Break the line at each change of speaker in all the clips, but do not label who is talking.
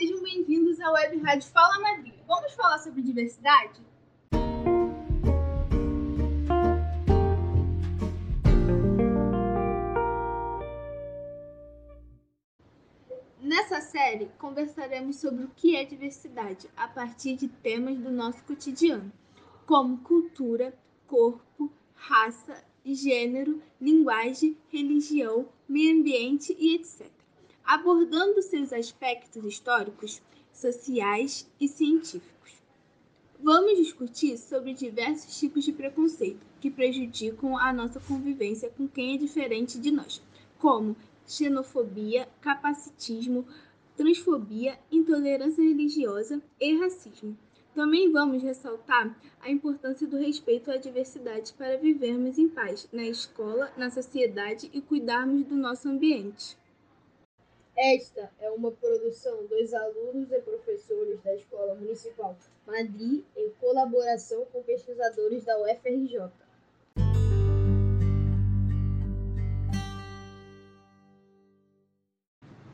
sejam bem-vindos à Web Rádio Fala Madrid. Vamos falar sobre diversidade? Nessa série, conversaremos sobre o que é diversidade a partir de temas do nosso cotidiano, como cultura, corpo, raça, gênero, linguagem, religião, meio ambiente e etc abordando seus aspectos históricos, sociais e científicos. Vamos discutir sobre diversos tipos de preconceito que prejudicam a nossa convivência com quem é diferente de nós, como xenofobia, capacitismo, transfobia, intolerância religiosa e racismo. Também vamos ressaltar a importância do respeito à diversidade para vivermos em paz na escola, na sociedade e cuidarmos do nosso ambiente.
Esta é uma produção dos alunos e professores da Escola Municipal Madrid em colaboração com pesquisadores da UFRJ.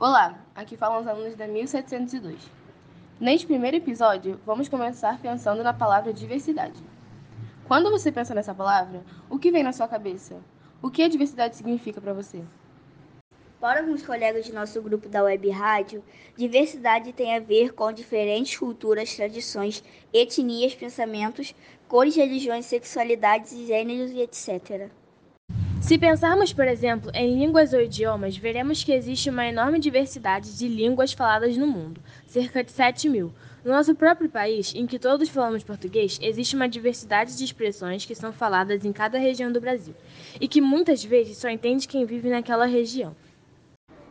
Olá, aqui falam os alunos da 1702. Neste primeiro episódio, vamos começar pensando na palavra diversidade. Quando você pensa nessa palavra, o que vem na sua cabeça? O que a diversidade significa para você?
Para alguns colegas de nosso grupo da Web Rádio, diversidade tem a ver com diferentes culturas, tradições, etnias, pensamentos, cores, religiões, sexualidades, gêneros e etc.
Se pensarmos, por exemplo, em línguas ou idiomas, veremos que existe uma enorme diversidade de línguas faladas no mundo, cerca de 7 mil. No nosso próprio país, em que todos falamos português, existe uma diversidade de expressões que são faladas em cada região do Brasil e que muitas vezes só entende quem vive naquela região.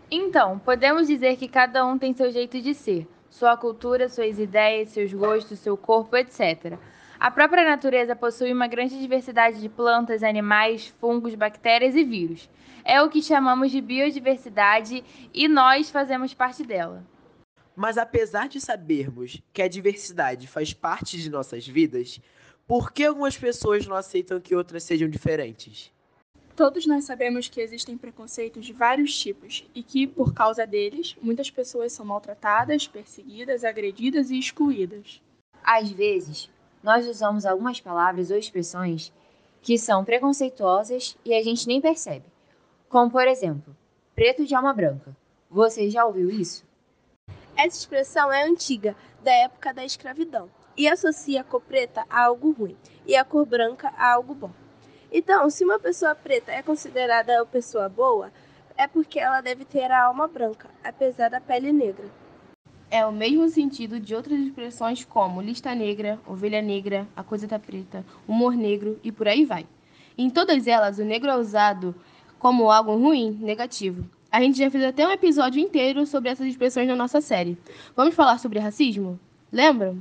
Então, podemos dizer que cada um tem seu jeito de ser, sua cultura, suas ideias, seus gostos, seu corpo, etc. A própria natureza possui uma grande diversidade de plantas, animais, fungos, bactérias e vírus. É o que chamamos de biodiversidade e nós fazemos parte dela.
Mas apesar de sabermos que a diversidade faz parte de nossas vidas, por que algumas pessoas não aceitam que outras sejam diferentes?
Todos nós sabemos que existem preconceitos de vários tipos e que, por causa deles, muitas pessoas são maltratadas, perseguidas, agredidas e excluídas.
Às vezes, nós usamos algumas palavras ou expressões que são preconceituosas e a gente nem percebe. Como, por exemplo, preto de alma branca. Você já ouviu isso?
Essa expressão é antiga, da época da escravidão, e associa a cor preta a algo ruim e a cor branca a algo bom. Então, se uma pessoa preta é considerada uma pessoa boa, é porque ela deve ter a alma branca, apesar da pele negra.
É o mesmo sentido de outras expressões como lista negra, ovelha negra, a coisa tá preta, humor negro e por aí vai. Em todas elas, o negro é usado como algo ruim, negativo. A gente já fez até um episódio inteiro sobre essas expressões na nossa série. Vamos falar sobre racismo? Lembram?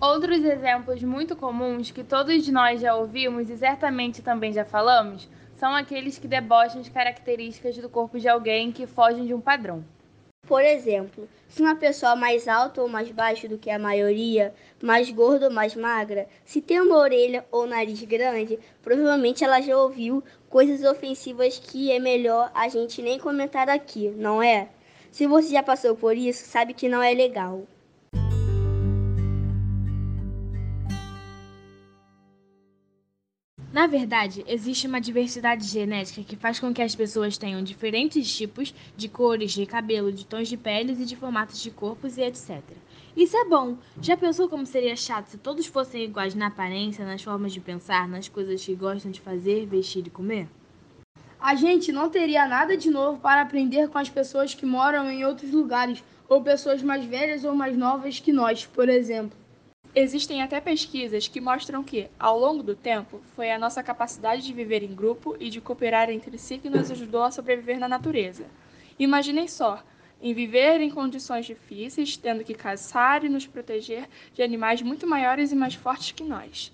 Outros exemplos muito comuns que todos nós já ouvimos e certamente também já falamos são aqueles que debocham de características do corpo de alguém que fogem de um padrão.
Por exemplo, se uma pessoa mais alta ou mais baixa do que a maioria, mais gorda ou mais magra, se tem uma orelha ou nariz grande, provavelmente ela já ouviu coisas ofensivas que é melhor a gente nem comentar aqui, não é? Se você já passou por isso, sabe que não é legal.
Na verdade, existe uma diversidade genética que faz com que as pessoas tenham diferentes tipos de cores, de cabelo, de tons de peles e de formatos de corpos e etc. Isso é bom. Já pensou como seria chato se todos fossem iguais na aparência, nas formas de pensar, nas coisas que gostam de fazer, vestir e comer?
A gente não teria nada de novo para aprender com as pessoas que moram em outros lugares, ou pessoas mais velhas ou mais novas que nós, por exemplo.
Existem até pesquisas que mostram que, ao longo do tempo, foi a nossa capacidade de viver em grupo e de cooperar entre si que nos ajudou a sobreviver na natureza. Imaginem só, em viver em condições difíceis, tendo que caçar e nos proteger de animais muito maiores e mais fortes que nós.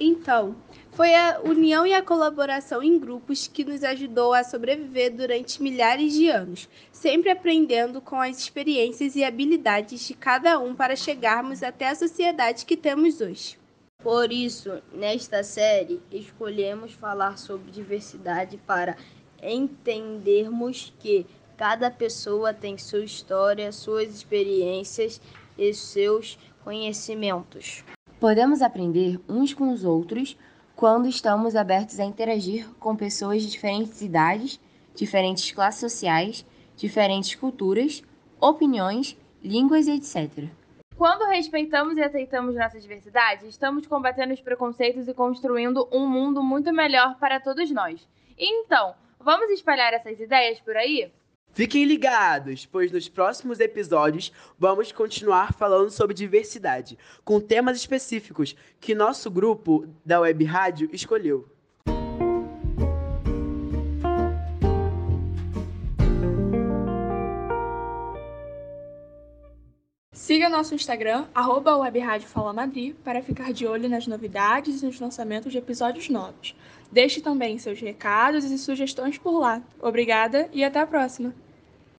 Então, foi a união e a colaboração em grupos que nos ajudou a sobreviver durante milhares de anos, sempre aprendendo com as experiências e habilidades de cada um para chegarmos até a sociedade que temos hoje.
Por isso, nesta série, escolhemos falar sobre diversidade para entendermos que
Cada pessoa tem sua história, suas experiências e seus conhecimentos.
Podemos aprender uns com os outros quando estamos abertos a interagir com pessoas de diferentes idades, diferentes classes sociais, diferentes culturas, opiniões, línguas etc.
Quando respeitamos e aceitamos nossa diversidade, estamos combatendo os preconceitos e construindo um mundo muito melhor para todos nós. Então, vamos espalhar essas ideias por aí?
Fiquem ligados, pois nos próximos episódios vamos continuar falando sobre diversidade, com temas específicos que nosso grupo da Web Rádio escolheu.
Siga nosso Instagram, arroba Madrid, para ficar de olho nas novidades e nos lançamentos de episódios novos. Deixe também seus recados e sugestões por lá. Obrigada e até a próxima!